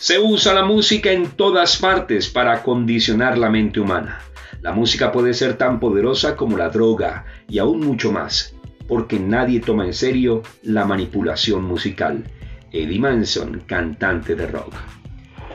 Se usa la música en todas partes para condicionar la mente humana. La música puede ser tan poderosa como la droga y aún mucho más, porque nadie toma en serio la manipulación musical. Eddie Manson, cantante de rock.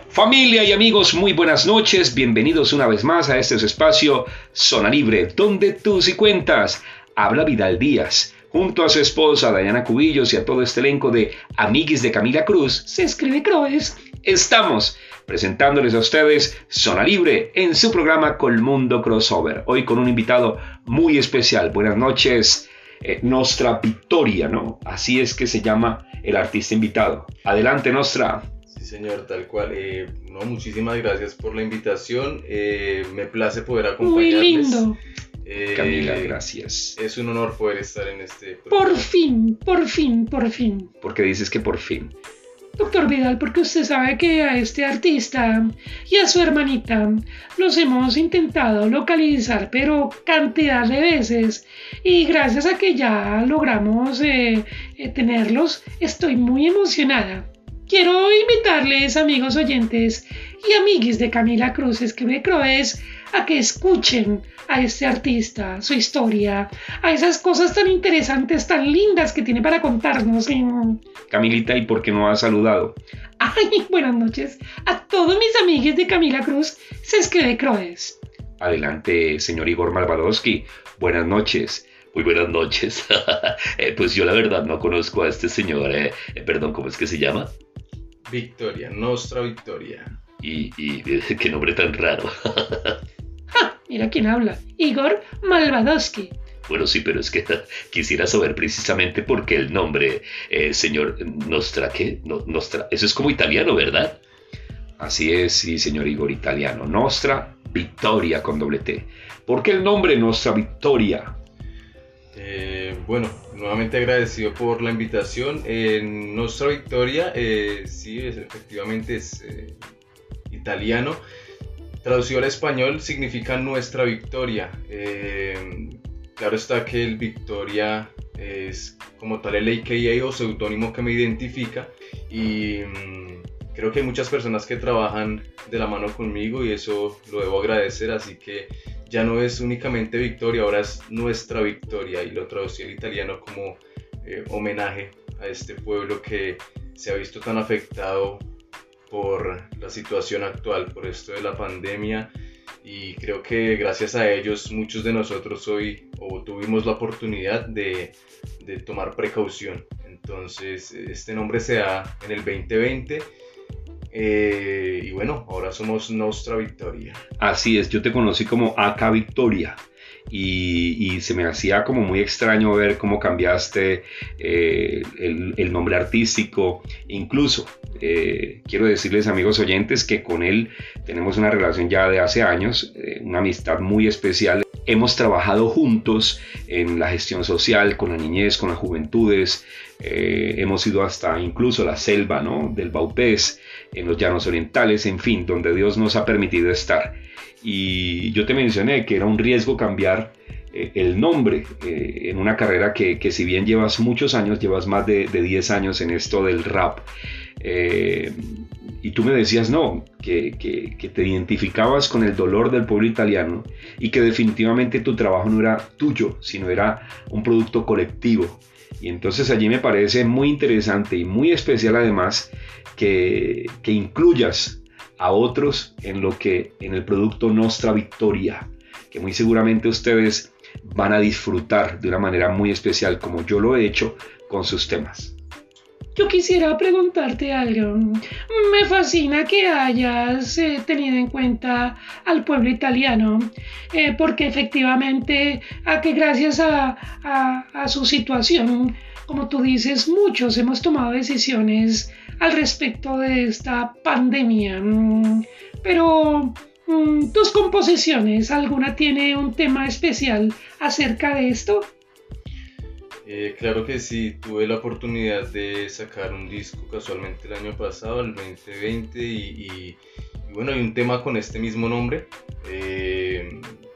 Familia y amigos, muy buenas noches, bienvenidos una vez más a este espacio Zona Libre, donde tú si cuentas. Habla Vidal Díaz, junto a su esposa Diana Cubillos y a todo este elenco de Amiguis de Camila Cruz, se escribe Croes estamos presentándoles a ustedes Zona Libre en su programa Colmundo Crossover. Hoy con un invitado muy especial. Buenas noches, eh, Nostra Victoria, ¿no? Así es que se llama el artista invitado. Adelante, Nostra. Sí, señor, tal cual. Eh, no, muchísimas gracias por la invitación. Eh, me place poder acompañarles. Muy lindo. Camila, gracias. Es un honor poder estar en este programa. Por fin, por fin, por fin. ¿Por qué dices que por fin? Doctor Vidal, porque usted sabe que a este artista y a su hermanita los hemos intentado localizar, pero cantidad de veces. Y gracias a que ya logramos eh, eh, tenerlos, estoy muy emocionada. Quiero invitarles, amigos oyentes y amiguis de Camila Cruz, que me croes, a que escuchen a este artista, su historia, a esas cosas tan interesantes, tan lindas que tiene para contarnos. Camilita, ¿y por qué no ha saludado? Ay, buenas noches a todos mis amigos de Camila Cruz, se escribe Croes. Adelante, señor Igor Malvadowski. Buenas noches. Muy buenas noches. Eh, pues yo la verdad no conozco a este señor. Eh. Eh, perdón, ¿cómo es que se llama? Victoria, Nostra Victoria. Y, y qué nombre tan raro. Mira quién habla. Igor Malvadowski. Bueno, sí, pero es que quisiera saber precisamente por qué el nombre, eh, señor Nostra, ¿qué? Nostra, eso es como italiano, ¿verdad? Así es, sí, señor Igor, italiano. Nostra Victoria con doble T. ¿Por qué el nombre Nostra Victoria? Eh, bueno, nuevamente agradecido por la invitación. Nostra Victoria, eh, sí, efectivamente es italiano. Traducido al español significa nuestra victoria. Eh, claro está que el Victoria es como tal el AKA o seudónimo que me identifica y mm, creo que hay muchas personas que trabajan de la mano conmigo y eso lo debo agradecer, así que ya no es únicamente victoria, ahora es nuestra victoria y lo traducí al italiano como eh, homenaje a este pueblo que se ha visto tan afectado por la situación actual, por esto de la pandemia y creo que gracias a ellos muchos de nosotros hoy o tuvimos la oportunidad de, de tomar precaución. Entonces este nombre se da en el 2020 eh, y bueno, ahora somos Nostra Victoria. Así es, yo te conocí como AK Victoria y, se me hacía como muy extraño ver cómo cambiaste eh, el, nombre artístico. Incluso eh, quiero decirles amigos oyentes que con él tenemos una relación ya de hace años, eh, una amistad muy especial. Hemos trabajado juntos en la gestión social, con la niñez, con las juventudes. hemos ido hasta incluso la selva ¿no? del Baupés, en los llanos orientales, en fin, donde Dios nos ha permitido estar. Y yo te mencioné que era un riesgo cambiar eh, el nombre eh, en una carrera que, que, si bien llevas muchos años, llevas más de, de 10 años en esto del rap. Eh, y tú me decías, no, que, que, que, te identificabas con el dolor del pueblo italiano y que definitivamente tu trabajo no era tuyo, sino era un producto colectivo. Y entonces allí me parece muy interesante y muy especial además que, que incluyas a otros en lo que en el producto Nostra Victoria, que muy seguramente ustedes van a disfrutar de una manera muy especial como yo lo he hecho con sus temas. Yo quisiera preguntarte algo. Me fascina que hayas eh, tenido en cuenta al pueblo italiano, eh, porque efectivamente, a que gracias a, a su situación, como tú dices, muchos hemos tomado decisiones al respecto de esta pandemia. Mm, pero mm, tus composiciones, ¿alguna tiene un tema especial acerca de esto? Eh, claro que sí, tuve la oportunidad de sacar un disco casualmente el año pasado, el 2020, y, bueno, hay un tema con este mismo nombre eh,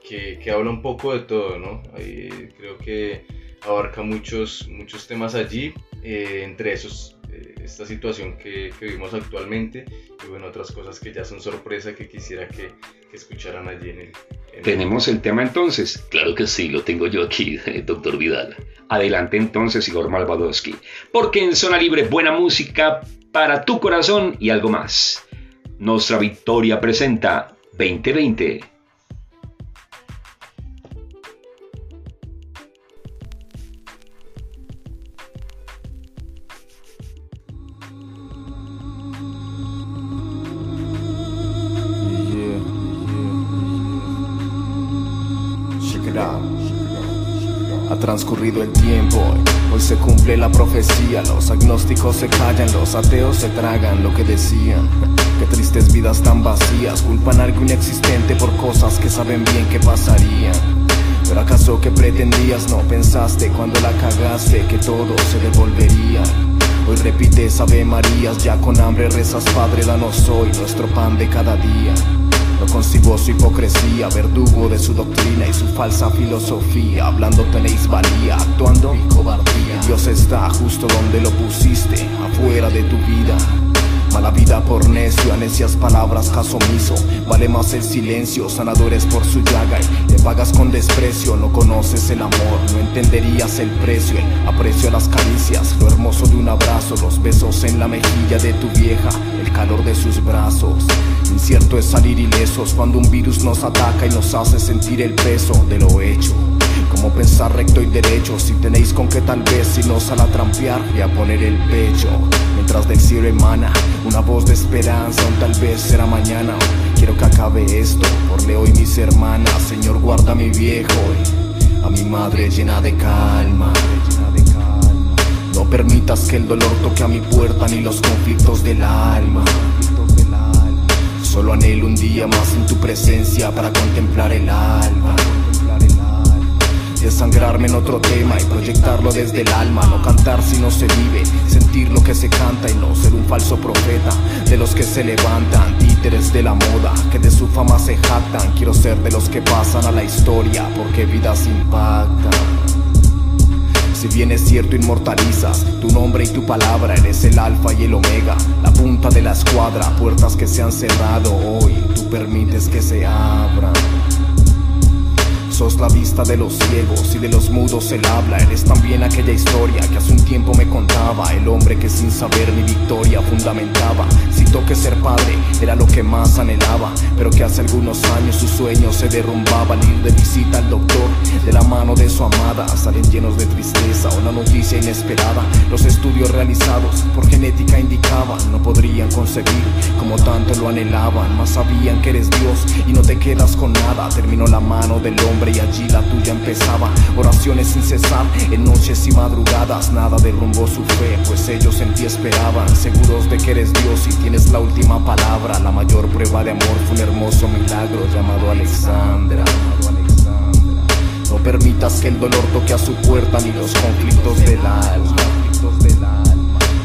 que, que, habla un poco de todo, ¿no? creo que abarca muchos, muchos temas allí, eh, entre esos esta situación que, vivimos actualmente y bueno, otras cosas que ya son sorpresa que quisiera que, escucharan allí en el... ¿Tenemos el tema entonces? Claro que sí, lo tengo yo aquí, doctor Vidal. Adelante entonces, Igor Malvadowski. Porque en Zona Libre, buena música para tu corazón y algo más. Nuestra Victoria presenta 2020. Transcurrido el tiempo, hoy se cumple la profecía, los agnósticos se callan, los ateos se tragan lo que decían. Qué tristes vidas tan vacías, culpan algo inexistente por cosas que saben bien que pasarían. Pero acaso que pretendías, no pensaste cuando la cagaste que todo se devolvería. Hoy repites Ave Marías, ya con hambre rezas Padre, danos hoy nuestro pan de cada día. No concibo su hipocresía, verdugo de su doctrina y su falsa filosofía. Hablando tenéis valía, actuando y cobardía. Dios está justo donde lo pusiste, afuera de tu vida. Mala vida por necio, necias palabras caso omiso. Vale más el silencio, sanadores por su llaga. Y le pagas con desprecio, no conoces el amor, no entenderías el precio. El aprecio a las caricias, lo hermoso de un abrazo, los besos en la mejilla de tu vieja, el calor de sus brazos. Incierto es salir ilesos cuando un virus nos ataca y nos hace sentir el peso de lo hecho. Como pensar recto y derecho, si tenéis con qué tal vez si nos sale a trampear y a poner el pecho. Mientras del cielo emana una voz de esperanza, un tal vez será mañana. Quiero que acabe esto, por Leo y mis hermanas. Señor, guarda a mi viejo y a mi madre llena de calma. No permitas que el dolor toque a mi puerta ni los conflictos del alma. Solo anhelo un día más en tu presencia para contemplar el alma Desangrarme en otro tema y proyectarlo desde el alma No cantar si no se vive, sentir lo que se canta y no ser un falso profeta De los que se levantan, títeres de la moda Que de su fama se jactan Quiero ser de los que pasan a la historia porque vidas impactan si bien es cierto inmortalizas tu nombre y tu palabra, eres el alfa y el omega, la punta de la escuadra, puertas que se han cerrado hoy, tú permites que se abran. Sos la vista de los ciegos y de los mudos el habla. Eres también aquella historia que hace un tiempo me contaba. El hombre que sin saber mi victoria fundamentaba. Citó que ser padre era lo que más anhelaba. Pero que hace algunos años su sueño se derrumbaba al ir de visita al doctor. De la mano de su amada salen llenos de tristeza. Una noticia inesperada. Los estudios realizados por genética indicaban. No podrían concebir como tanto lo anhelaban. Más sabían que eres Dios y no te quedas con nada. Terminó la mano del hombre y allí la tuya empezaba. Oraciones sin cesar, en noches y madrugadas, nada derrumbó su fe, pues ellos en ti esperaban, seguros de que eres Dios y tienes la última palabra. La mayor prueba de amor fue un hermoso milagro llamado Alexandra. No permitas que el dolor toque a su puerta ni los conflictos del alma.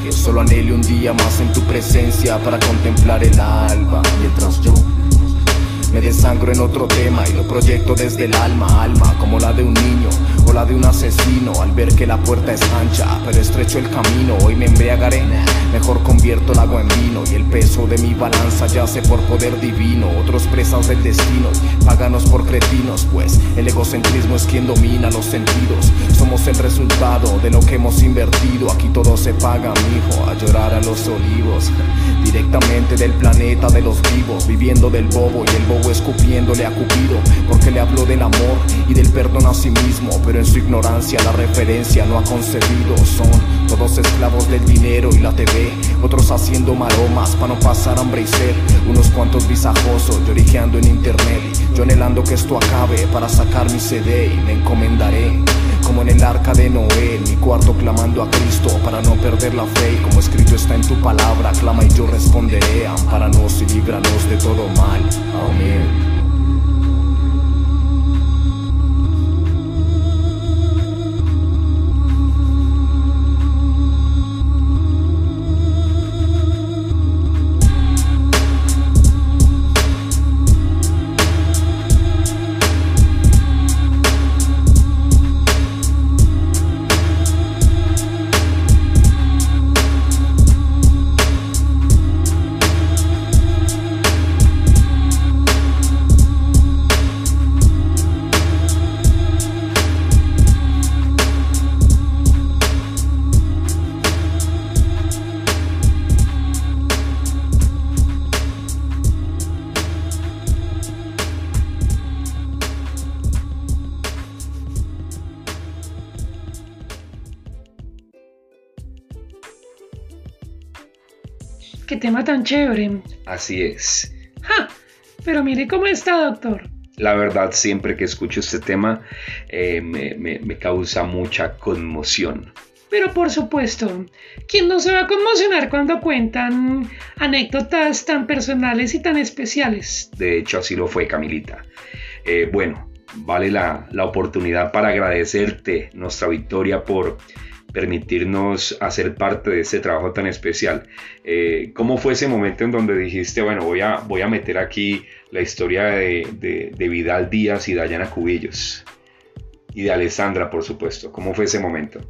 Que solo anhele un día más en tu presencia para contemplar el alba. Mientras yo me desangro en otro tema y lo proyecto desde el alma, alma como la de un niño de un asesino al ver que la puerta es ancha, pero estrecho el camino. Hoy me embriagaré, mejor convierto el agua en vino y el peso de mi balanza yace por poder divino. Otros presas del destino, paganos por cretinos, pues el egocentrismo es quien domina los sentidos. Somos el resultado de lo que hemos invertido. Aquí todo se paga, mijo, a llorar a los olivos. Directamente del planeta de los vivos, viviendo del bobo y el bobo escupiéndole a Cupido, porque le habló del amor y del perdón a sí mismo, en su ignorancia la referencia no ha concebido. Son todos esclavos del dinero y la TV, otros haciendo maromas para no pasar hambre y ser, unos cuantos visajosos lloriqueando en internet, yo anhelando que esto acabe para sacar mi CD y me encomendaré. Como en el arca de Noé, mi cuarto clamando a Cristo para no perder la fe. Y como escrito está en tu palabra, clama y yo responderé. Amparanos y líbranos de todo mal. Amén. Tan chévere. Así es. ¡Ja! Pero mire cómo está, doctor. La verdad, siempre que escucho este tema eh, me, me- me causa mucha conmoción. Pero por supuesto, ¿quién no se va a conmocionar cuando cuentan anécdotas tan personales y tan especiales? De hecho, así lo fue, Camilita. Eh, bueno, vale la, la oportunidad para agradecerte nuestra victoria por permitirnos hacer parte de este trabajo tan especial. Eh, ¿Cómo fue ese momento en donde dijiste, bueno, voy a, voy a meter aquí la historia de, de- de Vidal Díaz y Dayana Cubillos? Y de Alessandra, por supuesto. ¿Cómo fue ese momento?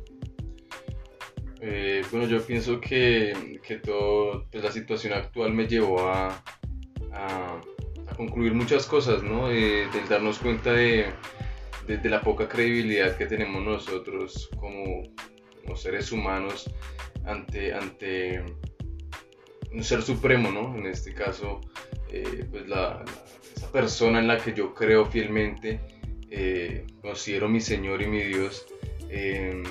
Eh, bueno, yo pienso que, que todo, pues la situación actual me llevó a, a- a concluir muchas cosas, ¿no? Eh, del darnos cuenta de, de- de la poca credibilidad que tenemos nosotros como, como seres humanos ante, ante un ser supremo, ¿no? En este caso, eh, pues la, esa persona en la que yo creo fielmente, eh, considero mi Señor y mi Dios. eh,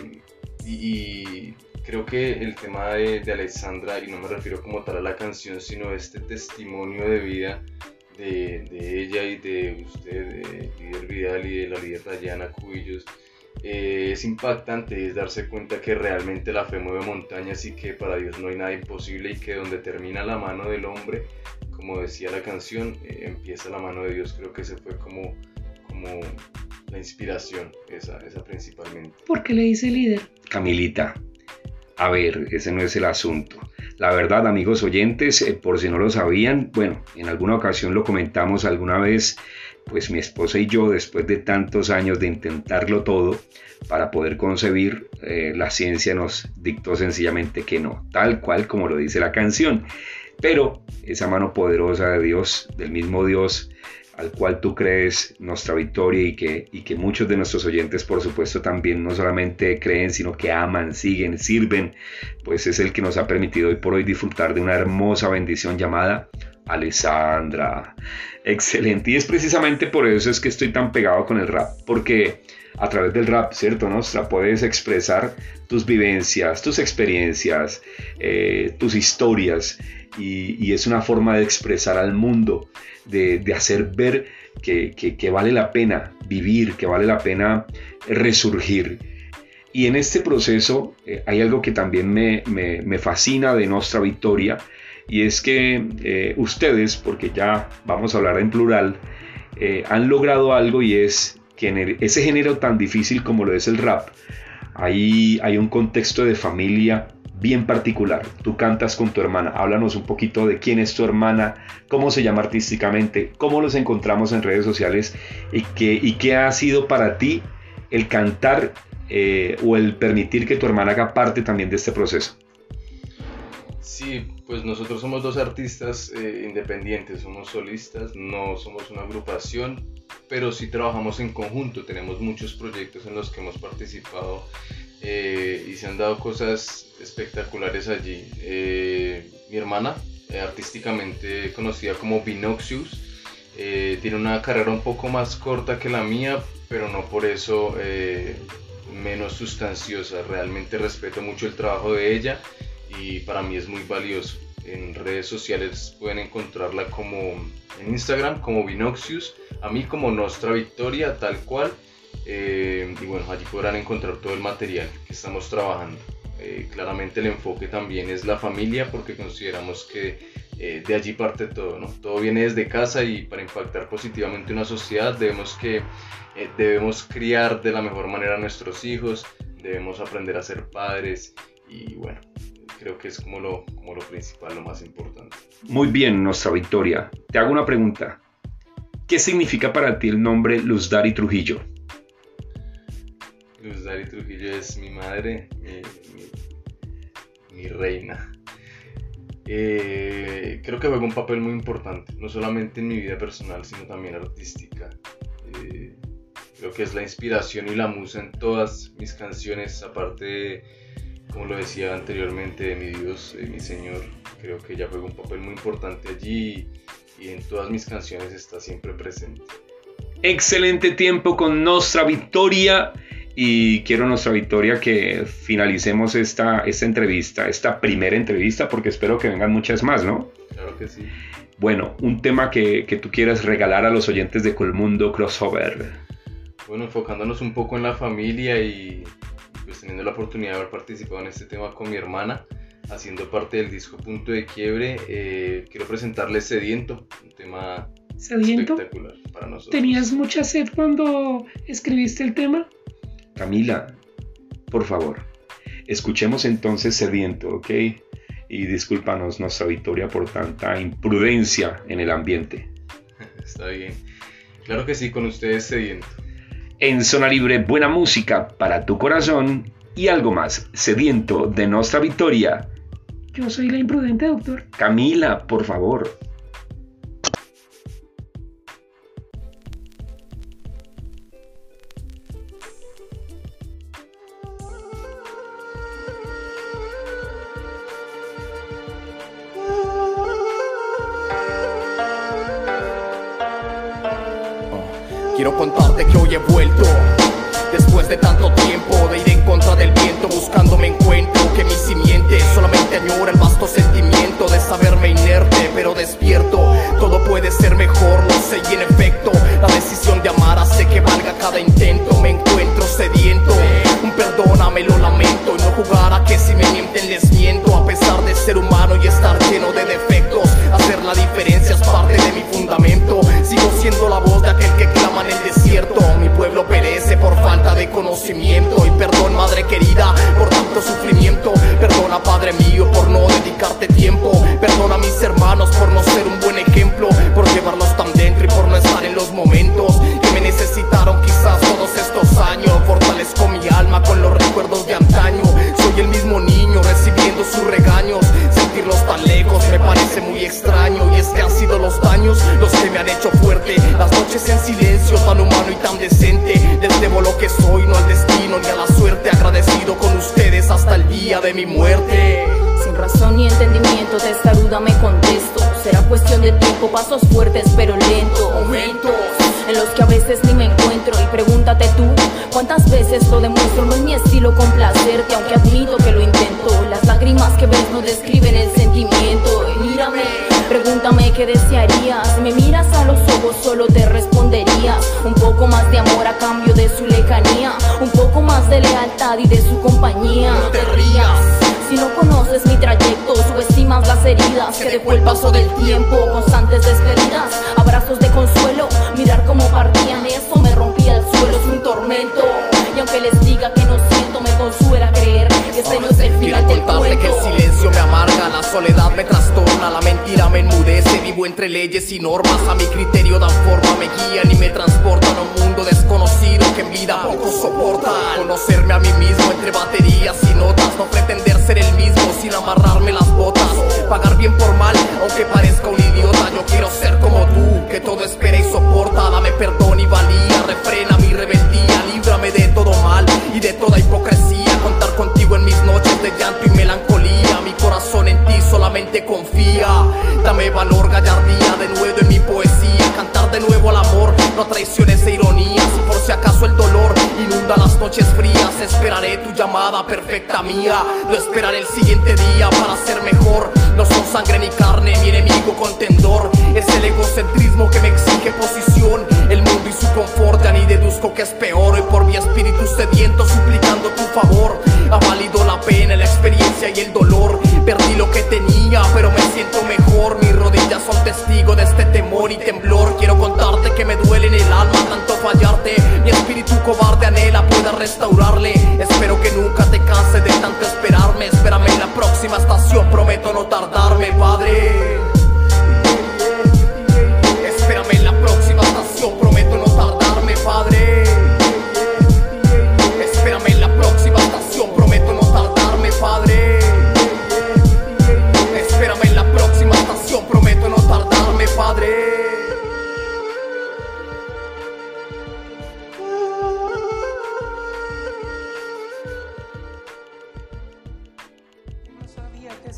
y, creo que el tema de, de Alessandra, y no me refiero como tal a la canción, sino este testimonio de vida de, de ella y de usted, de líder Vidal y de la líder Dayana Cubillos, eh, es impactante, es darse cuenta que realmente la fe mueve montañas y que para Dios no hay nada imposible y que donde termina la mano del hombre, como decía la canción, eh, empieza la mano de Dios. Creo que ese fue como, como la inspiración, esa, esa principalmente. ¿Por qué le dice líder? Camilita, a ver, ese no es el asunto. La verdad, amigos oyentes, eh, por si no lo sabían, bueno, en alguna ocasión lo comentamos alguna vez, pues mi esposa y yo, después de tantos años de intentarlo todo para poder concebir, eh, la ciencia nos dictó sencillamente que no, tal cual como lo dice la canción. Pero esa mano poderosa de Dios, del mismo Dios, al cual tú crees nuestra victoria y que, y que muchos de nuestros oyentes, por supuesto, también no solamente creen, sino que aman, siguen, sirven, pues es el que nos ha permitido hoy por hoy disfrutar de una hermosa bendición llamada Alessandra. Excelente. Y es precisamente por eso es que estoy tan pegado con el rap, porque a través del rap, ¿cierto? Nostra, puedes expresar tus vivencias, tus experiencias, eh, tus historias, y, es una forma de expresar al mundo de, hacer ver que, vale la pena vivir, que vale la pena resurgir. Y en este proceso eh, hay algo que también me, me, fascina de nuestra victoria, y es que eh, ustedes, porque ya vamos a hablar en plural, eh, han logrado algo y es que en ese género tan difícil como lo es el rap, ahí hay un contexto de familia bien particular. Tú cantas con tu hermana. Háblanos un poquito de quién es tu hermana, cómo se llama artísticamente, cómo los encontramos en redes sociales y qué, ha sido para ti el cantar eh, o el permitir que tu hermana haga parte también de este proceso. Sí, pues nosotros somos dos artistas eh, independientes, somos solistas, no somos una agrupación, pero sí trabajamos en conjunto, tenemos muchos proyectos en los que hemos participado eh, y se han dado cosas espectaculares allí. Eh, mi hermana, artísticamente conocida como Binoxius, tiene una carrera un poco más corta que la mía, pero no por eso menos sustanciosa. Realmente respeto mucho el trabajo de ella y para mí es muy valioso. En redes sociales pueden encontrarla como en Instagram como Binoxius, a mí como Nostra Victoria, tal cual. Eh, y bueno, allí podrán encontrar todo el material que estamos trabajando. Eh, claramente el enfoque también es la familia porque consideramos que eh, de allí parte todo, ¿no? Todo viene desde casa y para impactar positivamente una sociedad debemos que eh, debemos criar de la mejor manera a nuestros hijos, debemos aprender a ser padres y bueno, creo que es como lo, como lo principal, lo más importante. Muy bien, nuestra victoria. Te hago una pregunta. ¿Qué significa para ti el nombre Luz Dari Trujillo? Luz Dari Trujillo es mi madre, mi, mi, mi reina. Eh, creo que juega un papel muy importante, no solamente en mi vida personal, sino también artística. Eh, creo que es la inspiración y la musa en todas mis canciones, aparte de, como lo decía anteriormente, mi Dios, de mi Señor. Creo que ella juega un papel muy importante allí y, y en todas mis canciones está siempre presente. Excelente tiempo con nuestra victoria y quiero nuestra victoria que finalicemos esta, esta entrevista, esta primera entrevista, porque espero que vengan muchas más, ¿no? Claro que sí. Bueno, un tema que, que tú quieras regalar a los oyentes de Colmundo Crossover. Bueno, enfocándonos un poco en la familia y pues teniendo la oportunidad de haber participado en este tema con mi hermana, haciendo parte del disco Punto de Quiebre, eh, quiero presentarles Sediento, un tema ¿Sediento? espectacular para nosotros. ¿Tenías mucha sed cuando escribiste el tema? Camila, por favor, escuchemos entonces Sediento, ¿ok? Y discúlpanos nuestra victoria por tanta imprudencia en el ambiente. Está bien. Claro que sí, con ustedes Sediento. En Zona Libre, buena música para tu corazón y algo más, sediento de nuestra victoria. Yo soy la imprudente, doctor. Camila, por favor. Quiero contarte que hoy he vuelto. Después de tanto tiempo de ir en contra del viento Buscando me encuentro que mi simiente Solamente añora el vasto sentimiento De saberme inerte pero despierto. Todo puede ser mejor, lo sé y en efecto La decisión de amar hace que valga cada intento. Me encuentro sediento Un perdóname, lo lamento Y no jugar a que si me mienten les miento. A pesar de ser humano y estar lleno de defectos Hacer la diferencia es parte de mi fundamento. Sigo siendo la voz de aquel que clama en el desierto. Mi pueblo perece por falta de conocimiento. Y perdón madre querida por tanto sufrimiento. Perdona padre mío por no dedicarte tiempo. Perdona a mis hermanos por no ser de mi muerte Sin razón ni entendimiento, testaruda me contesto. Será cuestión de tiempo, pasos fuertes pero lentos. Momentos en los que a veces ni me encuentro. Y pregúntate tú, ¿cuántas veces lo demuestro? No es mi estilo complacerte, aunque admito que lo intento. Las lágrimas que ves no describen el sentimiento. Y mírame, pregúntame qué desearías. Me miras a los ojos, solo te responderías. De lealtad y de su compañía. No te rías. Si no conoces mi trayecto, subestimas las heridas que dejó el paso del tiempo, constantes despedidas, abrazos de consuelo, entre leyes y normas, a mi criterio dan forma, me guían y me transportan a un mundo desconocido que en vida poco soporta. Conocerme a mí mismo entre baterías y notas, no pretender ser el mismo sin amarrarme las botas, pagar bien por mal, aunque parezca un idiota, yo quiero ser como tú, que todo espera y soporta, dame perdón y valía, confía, dame valor, gallardía, de nuevo en mi poesía, cantar de nuevo al amor, no traiciones e ironías, y por si acaso el dolor inunda las noches frías, esperaré tu llamada perfecta mía, lo esperaré el siguiente día para ser mejor, no son sangre ni carne, mi enemigo contendor, es el egocentrismo que me exige posición, el mundo y su confort, ya ni deduzco que es peor, hoy por mi espíritu sediento suplicando tu favor, ha valido la pena, la experiencia y el dolor,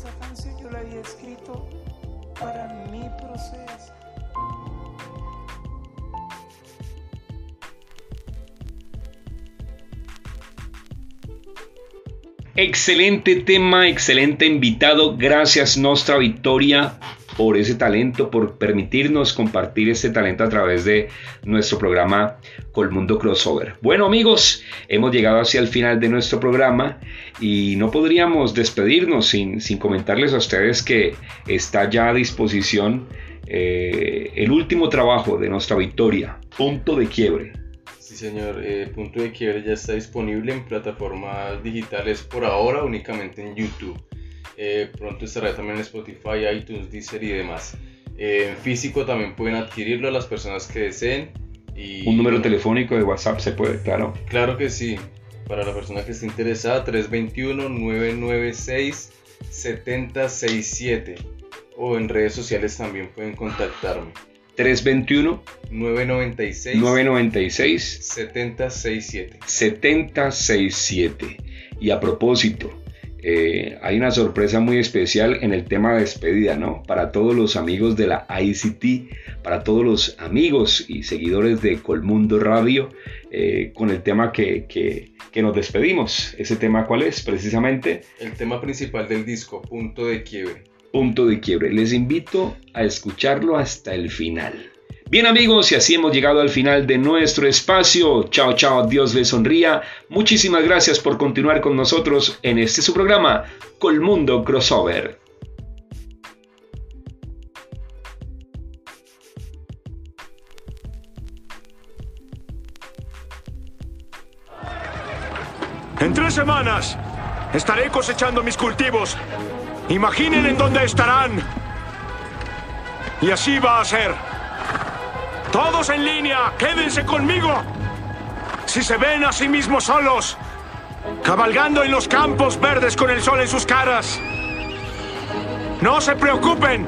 esa canción yo la había escrito para mi proceso. Excelente tema, excelente invitado. Gracias, Nostra Victoria, por ese talento, por permitirnos compartir este talento a través de nuestro programa Colmundo Crossover. Bueno amigos, hemos llegado hacia el final de nuestro programa y no podríamos despedirnos sin, sin comentarles a ustedes que está ya a disposición eh, el último trabajo de nuestra victoria, Punto de Quiebre. Sí, señor, eh, Punto de Quiebre ya está disponible en plataformas digitales por ahora, únicamente en YouTube. Eh, pronto estará también en Spotify, iTunes, Deezer y demás. en físico también pueden adquirirlo las personas que deseen. Y, Un número telefónico de WhatsApp se puede, claro. Claro que sí. Para la persona que esté interesada, 321-996-7067 o en redes sociales también pueden contactarme. 321 996 996 7067. 7067. Y a propósito, eh, hay una sorpresa muy especial en el tema de despedida, ¿no? Para todos los amigos de la ICT, para todos los amigos y seguidores de Colmundo Radio, eh, con el tema que, que, que nos despedimos. ¿Ese tema cuál es? Precisamente. El tema principal del disco, Punto de Quiebre punto de quiebre. Les invito a escucharlo hasta el final. Bien amigos, y así hemos llegado al final de nuestro espacio. Chao, chao, Dios les sonría. Muchísimas gracias por continuar con nosotros en este su programa, Colmundo Crossover. En tres semanas estaré cosechando mis cultivos Imaginen en dónde estarán. Y así va a ser. Todos en línea, quédense conmigo. Si se ven a sí mismos solos, cabalgando en los campos verdes con el sol en sus caras, no se preocupen,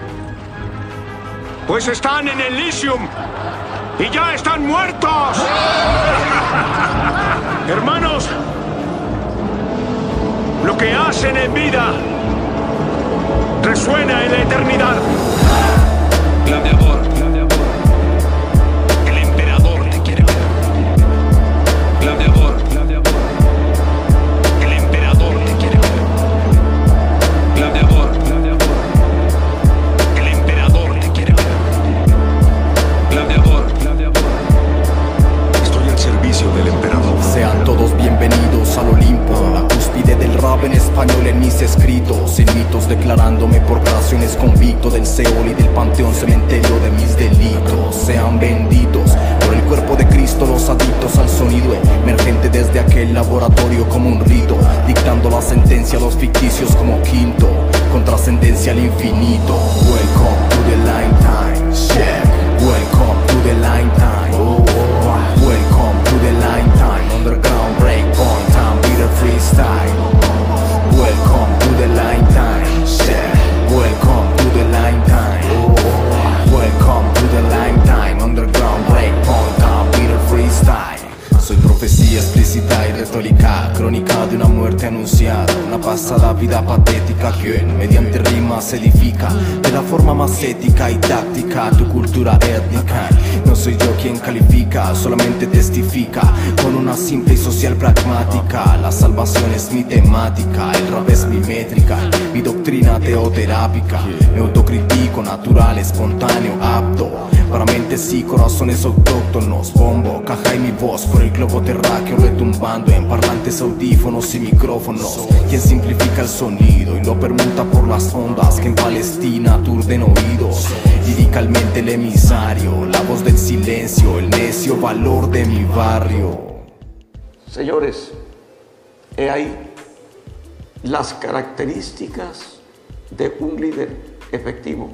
pues están en el Elysium y ya están muertos. Hermanos, lo que hacen en vida resuena en la eternidad. En español en mis escritos, sin mitos declarándome por creaciones convicto del Seol y del panteón cementerio de mis delitos. Sean benditos por el cuerpo de Cristo, los adictos al sonido emergente desde aquel laboratorio como un rito, dictando la sentencia a los ficticios como quinto, con trascendencia al infinito. Welcome to the line time, check. Welcome to the line time. Retórica, crónica de una muerte anunciada, una pasada vida patética que mediante rimas edifica de la forma más ética y táctica tu cultura étnica. No soy yo quien califica, solamente testifica con una simple y social pragmática. La salvación es mi temática, el rap es mi métrica, mi doctrina teoterápica. Me autocritico, natural, espontáneo, apto. Para mentes y corazones autóctonos, bombo, caja y mi voz por el globo terráqueo retumbando en parlantes, audífonos y micrófonos. Quien simplifica el sonido y lo permuta por las ondas que en Palestina aturden oídos. Liricalmente el emisario, la voz del silencio, el necio valor de mi barrio. Señores, he ahí las características de un líder efectivo.